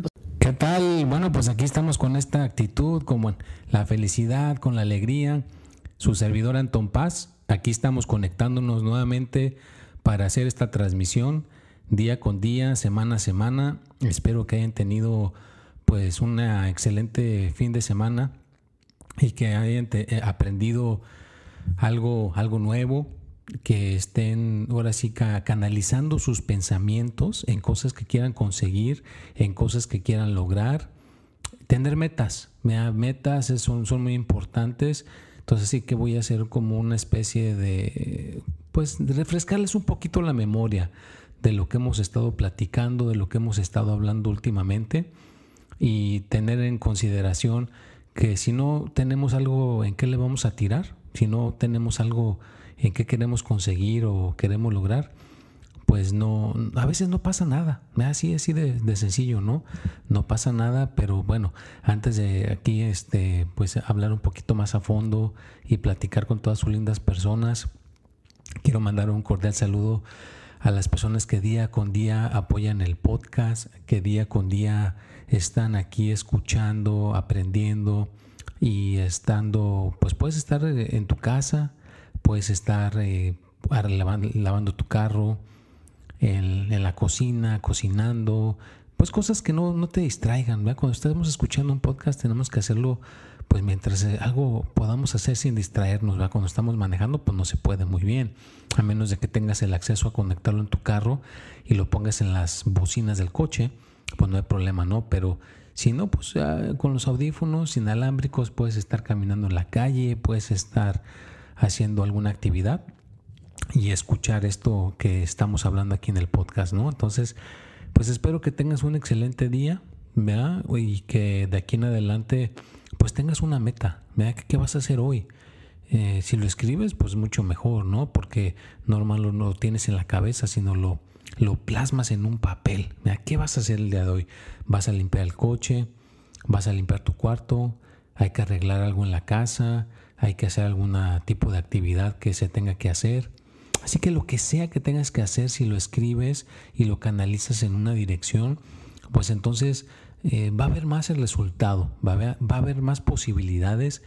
Pues, ¿Qué tal? Bueno, pues aquí estamos con esta actitud, con la felicidad, con la alegría. Su servidor Anton Paz, aquí estamos conectándonos nuevamente para hacer esta transmisión día con día, semana a semana. Espero que hayan tenido pues una excelente fin de semana y que hayan eh, aprendido algo, algo nuevo, que estén ahora sí canalizando sus pensamientos en cosas que quieran conseguir, en cosas que quieran lograr. Tener metas, metas son, son muy importantes. Entonces sí que voy a hacer como una especie de, pues, refrescarles un poquito la memoria de lo que hemos estado platicando, de lo que hemos estado hablando últimamente y tener en consideración que si no tenemos algo en qué le vamos a tirar, si no tenemos algo en qué queremos conseguir o queremos lograr, pues no, a veces no pasa nada, así, así de, de, sencillo, ¿no? No pasa nada, pero bueno, antes de aquí, este, pues hablar un poquito más a fondo y platicar con todas sus lindas personas, quiero mandar un cordial saludo a las personas que día con día apoyan el podcast, que día con día están aquí escuchando, aprendiendo y estando, pues puedes estar en tu casa, puedes estar eh, lavando, tu carro, en, la cocina, cocinando, pues cosas que no, te distraigan. Cuando estamos escuchando un podcast tenemos que hacerlo pues mientras eh, algo podamos hacer sin distraernos. Cuando estamos manejando pues no se puede muy bien, a menos de que tengas el acceso a conectarlo en tu carro y lo pongas en las bocinas del coche, pues no hay problema, ¿no? Pero si no, pues con los audífonos inalámbricos puedes estar caminando en la calle, puedes estar haciendo alguna actividad y escuchar esto que estamos hablando aquí en el podcast, ¿no? Entonces, pues espero que tengas un excelente día, ¿verdad? Y que de aquí en adelante, pues tengas una meta, ¿verdad? ¿Qué, vas a hacer hoy? Eh, si lo escribes, pues mucho mejor, ¿no? Porque normal no lo tienes en la cabeza, sino lo, lo plasmas en un papel. ¿verdad? ¿Qué vas a hacer el día de hoy? ¿Vas a limpiar el coche? ¿Vas a limpiar tu cuarto? ¿Hay que arreglar algo en la casa? hay que hacer algún tipo de actividad que se tenga que hacer. Así que lo que sea que tengas que hacer, si lo escribes y lo canalizas en una dirección, pues entonces eh, va a haber más el resultado, va a, haber, más posibilidades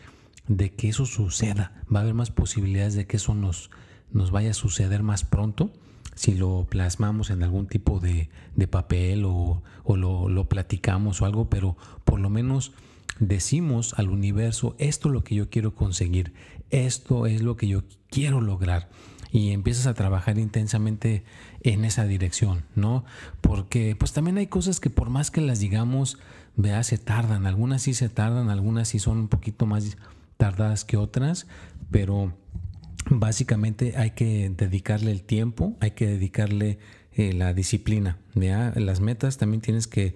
de que eso suceda, va a haber más posibilidades de que eso nos, nos vaya a suceder más pronto si lo plasmamos en algún tipo de, papel o, lo, lo, platicamos o algo, pero por lo menos decimos al universo, esto es lo que yo quiero conseguir, esto es lo que yo quiero lograr. Y empiezas a trabajar intensamente en esa dirección, ¿no? Porque pues también hay cosas que por más que las digamos, vea, se tardan. Algunas sí se tardan, algunas sí son un poquito más tardadas que otras, pero básicamente hay que dedicarle el tiempo, hay que dedicarle eh, la disciplina. ¿vea? Las metas también tienes que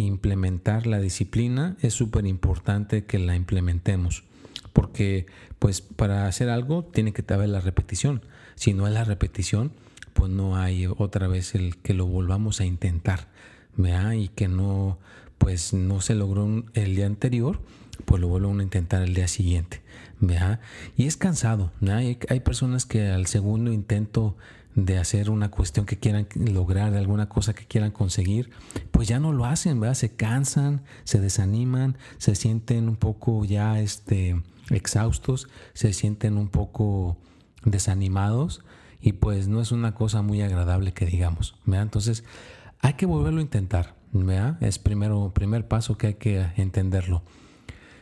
implementar la disciplina, es súper importante que la implementemos, porque pues para hacer algo tiene que haber la repetición. Si no hay la repetición, pues no hay otra vez el que lo volvamos a intentar, Y que no, pues no se logró el día anterior, pues lo vuelvo a intentar el día siguiente, Y es cansado, hay personas que al segundo intento de hacer una cuestión que quieran lograr, de alguna cosa que quieran conseguir, pues ya no lo hacen, ¿verdad? Se cansan, se desaniman, se sienten un poco ya este, exhaustos, se sienten un poco desanimados y pues no es una cosa muy agradable que digamos, ¿verdad? Entonces hay que volverlo a intentar, ¿verdad? Es primero, primer paso que hay que entenderlo.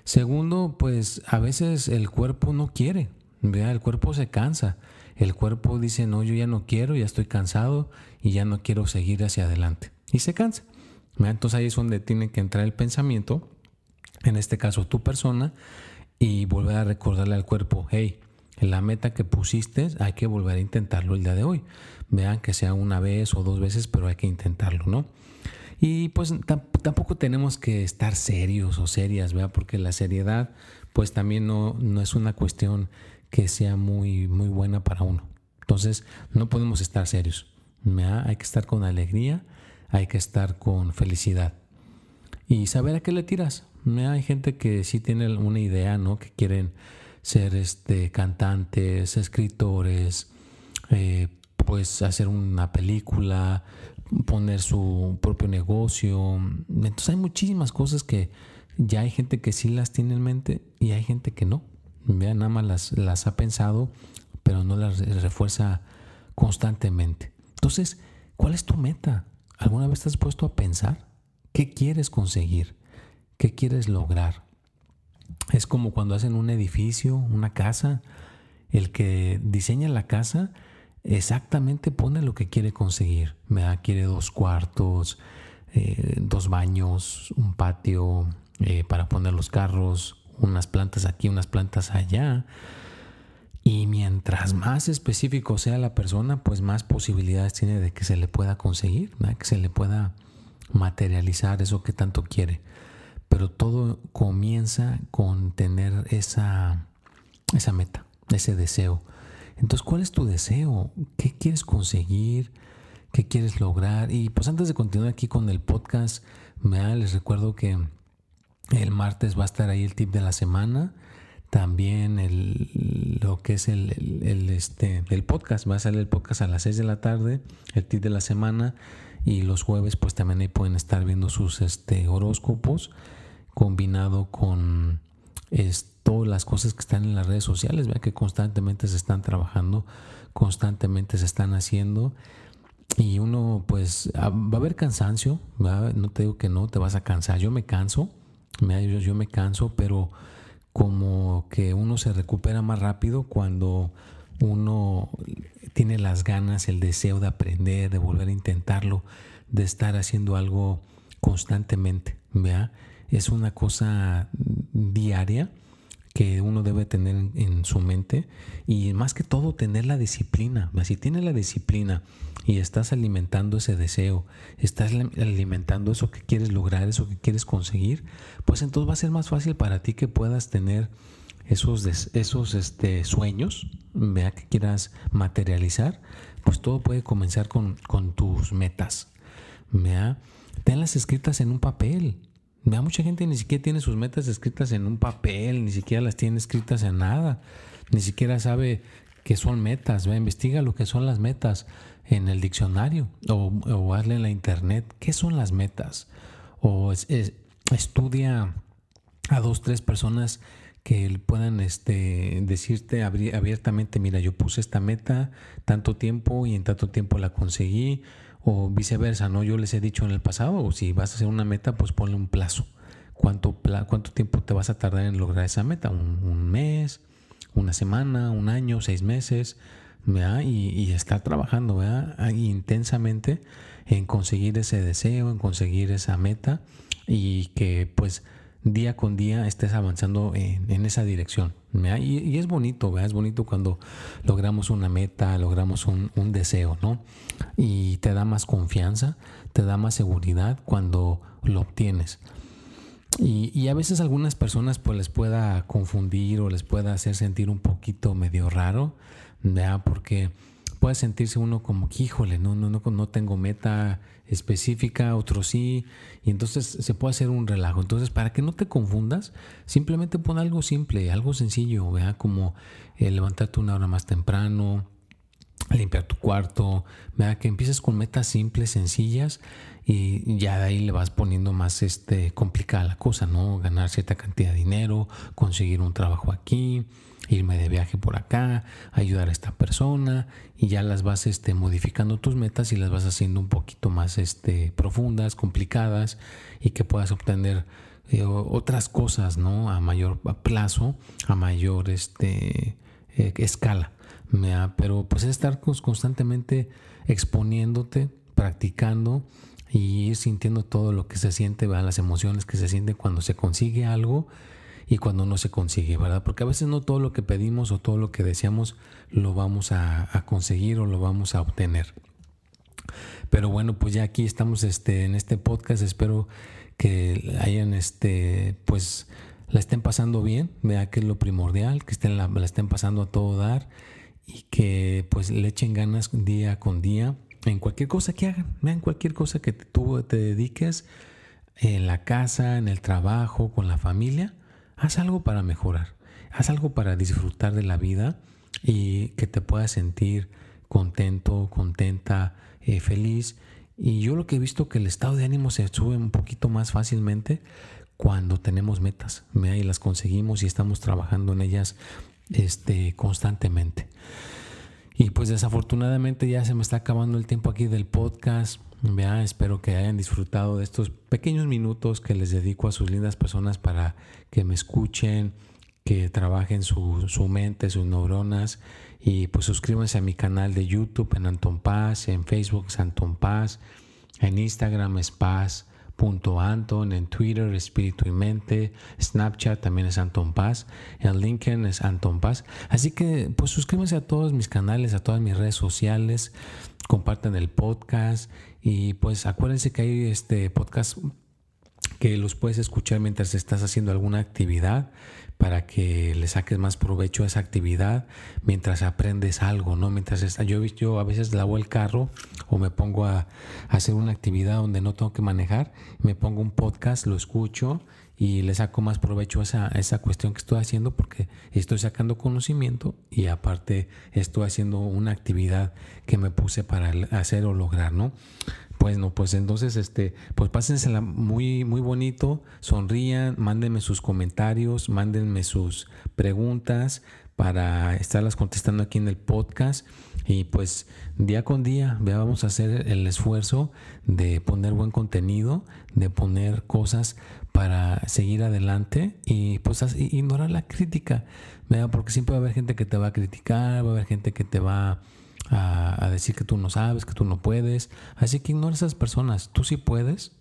Segundo, pues a veces el cuerpo no quiere, ¿verdad? El cuerpo se cansa el cuerpo dice, no, yo ya no quiero, ya estoy cansado y ya no quiero seguir hacia adelante. Y se cansa. Entonces ahí es donde tiene que entrar el pensamiento, en este caso tu persona, y volver a recordarle al cuerpo, hey, la meta que pusiste hay que volver a intentarlo el día de hoy. Vean que sea una vez o dos veces, pero hay que intentarlo, ¿no? Y pues tampoco tenemos que estar serios o serias, ¿verdad? Porque la seriedad pues también no, no es una cuestión que sea muy, muy buena para uno. Entonces no podemos estar serios. Hay que estar con alegría, hay que estar con felicidad. Y saber a qué le tiras. Hay gente que sí tiene una idea, ¿no? Que quieren ser este, cantantes, escritores, eh, pues hacer una película, poner su propio negocio. Entonces hay muchísimas cosas que ya hay gente que sí las tiene en mente y hay gente que no. Vean, nada más las, las ha pensado, pero no las refuerza constantemente. Entonces, ¿cuál es tu meta? ¿Alguna vez te has puesto a pensar? ¿Qué quieres conseguir? ¿Qué quieres lograr? Es como cuando hacen un edificio, una casa. El que diseña la casa exactamente pone lo que quiere conseguir. da Quiere dos cuartos, eh, dos baños, un patio eh, para poner los carros, unas plantas aquí, unas plantas allá. Y mientras más específico sea la persona, pues más posibilidades tiene de que se le pueda conseguir, que se le pueda materializar eso que tanto quiere. Pero todo comienza con tener esa, esa meta, ese deseo. Entonces, ¿cuál es tu deseo? ¿Qué quieres conseguir? ¿Qué quieres lograr? Y pues antes de continuar aquí con el podcast, les recuerdo que el martes va a estar ahí el tip de la semana. También el, lo que es el, el, este, el podcast. Va a salir el podcast a las 6 de la tarde, el tip de la semana. Y los jueves pues también ahí pueden estar viendo sus este, horóscopos combinado con todas las cosas que están en las redes sociales, vean que constantemente se están trabajando, constantemente se están haciendo y uno pues ah, va a haber cansancio, no te digo que no, te vas a cansar, yo me canso, yo, yo me canso, pero como que uno se recupera más rápido cuando uno tiene las ganas, el deseo de aprender, de volver a intentarlo, de estar haciendo algo constantemente, es una cosa diaria que uno debe tener en, su mente y más que todo tener la disciplina. Si tienes la disciplina y estás alimentando ese deseo, estás alimentando eso que quieres lograr, eso que quieres conseguir, pues entonces va a ser más fácil para ti que puedas tener esos, esos este, sueños vea que quieras materializar, pues todo puede comenzar con, con tus metas. Vea, tenlas escritas en un papel. Mucha gente ni siquiera tiene sus metas escritas en un papel, ni siquiera las tiene escritas en nada, ni siquiera sabe qué son metas. ¿ve? Investiga lo que son las metas en el diccionario o, hazle en la internet qué son las metas. O estudia a dos, tres personas que puedan este, decirte abiertamente, mira, yo puse esta meta tanto tiempo y en tanto tiempo la conseguí o viceversa, ¿no? Yo les he dicho en el pasado, o si vas a hacer una meta, pues ponle un plazo. ¿Cuánto, cuánto tiempo te vas a tardar en lograr esa meta? ¿Un, mes? ¿Una semana? ¿Un año? ¿Seis meses? Y, y estar trabajando intensamente en conseguir ese deseo, en conseguir esa meta y que pues día con día estés avanzando en, esa dirección. Y, es bonito, es bonito cuando logramos una meta, logramos un, deseo, ¿no? Y te da más confianza, te da más seguridad cuando lo obtienes. Y, a veces algunas personas pues les pueda confundir o les pueda hacer sentir un poquito medio raro, ¿verdad? Porque puede sentirse uno como híjole, no, no, no, no tengo meta específica, otro sí, y entonces se puede hacer un relajo. Entonces, para que no te confundas, simplemente pon algo simple, algo sencillo, vea como eh, levantarte una hora más temprano, limpiar tu cuarto, vea que empieces con metas simples, sencillas y ya de ahí le vas poniendo más este complicada la cosa, ¿no? Ganar cierta cantidad de dinero, conseguir un trabajo aquí, irme de viaje por acá, ayudar a esta persona y ya las vas este, modificando tus metas y las vas haciendo un poquito más este, profundas, complicadas y que puedas obtener eh, otras cosas ¿no? a mayor plazo, a mayor este, eh, escala. Pero pues estar constantemente exponiéndote, practicando y ir sintiendo todo lo que se siente, las emociones que se sienten cuando se consigue algo y cuando no se consigue, ¿verdad? Porque a veces no todo lo que pedimos o todo lo que deseamos lo vamos a, conseguir o lo vamos a obtener. Pero bueno, pues ya aquí estamos este, en este podcast. Espero que hayan, este, pues, la estén pasando bien. Vea que es lo primordial, que estén la, estén pasando a todo dar y que pues le echen ganas día con día en cualquier cosa que hagan. En cualquier cosa que tú te dediques en la casa, en el trabajo, con la familia, haz algo para mejorar. Haz algo para disfrutar de la vida y que te puedas sentir contento, contenta, eh, feliz. Y yo lo que he visto que el estado de ánimo se sube un poquito más fácilmente cuando tenemos metas y las conseguimos y estamos trabajando en ellas este, constantemente. Y pues desafortunadamente ya se me está acabando el tiempo aquí del podcast. Vea, espero que hayan disfrutado de estos pequeños minutos que les dedico a sus lindas personas para que me escuchen, que trabajen su, su mente, sus neuronas y pues suscríbanse a mi canal de YouTube en Anton Paz, en Facebook es Anton Paz, en Instagram es Paz. Punto Anton, en Twitter Espíritu y Mente, Snapchat también es Anton Paz, en LinkedIn es Anton Paz. Así que pues suscríbanse a todos mis canales, a todas mis redes sociales, compartan el podcast y pues acuérdense que hay este podcast que los puedes escuchar mientras estás haciendo alguna actividad para que le saques más provecho a esa actividad mientras aprendes algo, ¿no? Mientras está, yo, yo a veces lavo el carro o me pongo a, hacer una actividad donde no tengo que manejar, me pongo un podcast, lo escucho y le saco más provecho esa, a esa cuestión que estoy haciendo porque estoy sacando conocimiento y aparte estoy haciendo una actividad que me puse para hacer o lograr, ¿no? Bueno, pues entonces, este, pues pásensela muy, muy bonito, sonrían, mándenme sus comentarios, mándenme sus preguntas para estarlas contestando aquí en el podcast. Y pues día con día vamos a hacer el esfuerzo de poner buen contenido, de poner cosas para seguir adelante y pues ignorar la crítica, porque siempre va a haber gente que te va a criticar, va a haber gente que te va a a, decir que tú no sabes, que tú no puedes. Así que ignora a esas personas. Tú sí puedes,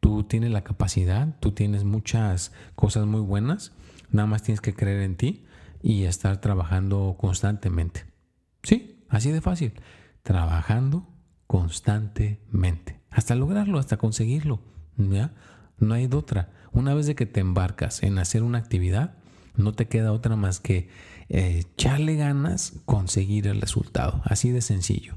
tú tienes la capacidad, tú tienes muchas cosas muy buenas. Nada más tienes que creer en ti y estar trabajando constantemente. Sí, así de fácil. Trabajando constantemente. Hasta lograrlo, hasta conseguirlo. ¿ya? No hay otra. Una vez de que te embarcas en hacer una actividad, no te queda otra más que echarle ganas, conseguir el resultado. Así de sencillo.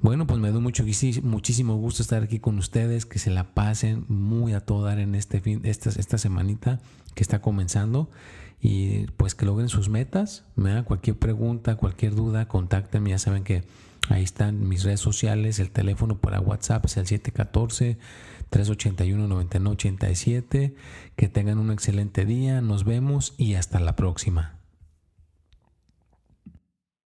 Bueno, pues me doy mucho, muchísimo gusto estar aquí con ustedes, que se la pasen muy a todo dar en este fin, esta, esta semanita que está comenzando y pues que logren sus metas. me Cualquier pregunta, cualquier duda, contáctenme, ya saben que ahí están mis redes sociales, el teléfono para WhatsApp es el 714 381 9987. Que tengan un excelente día, nos vemos y hasta la próxima.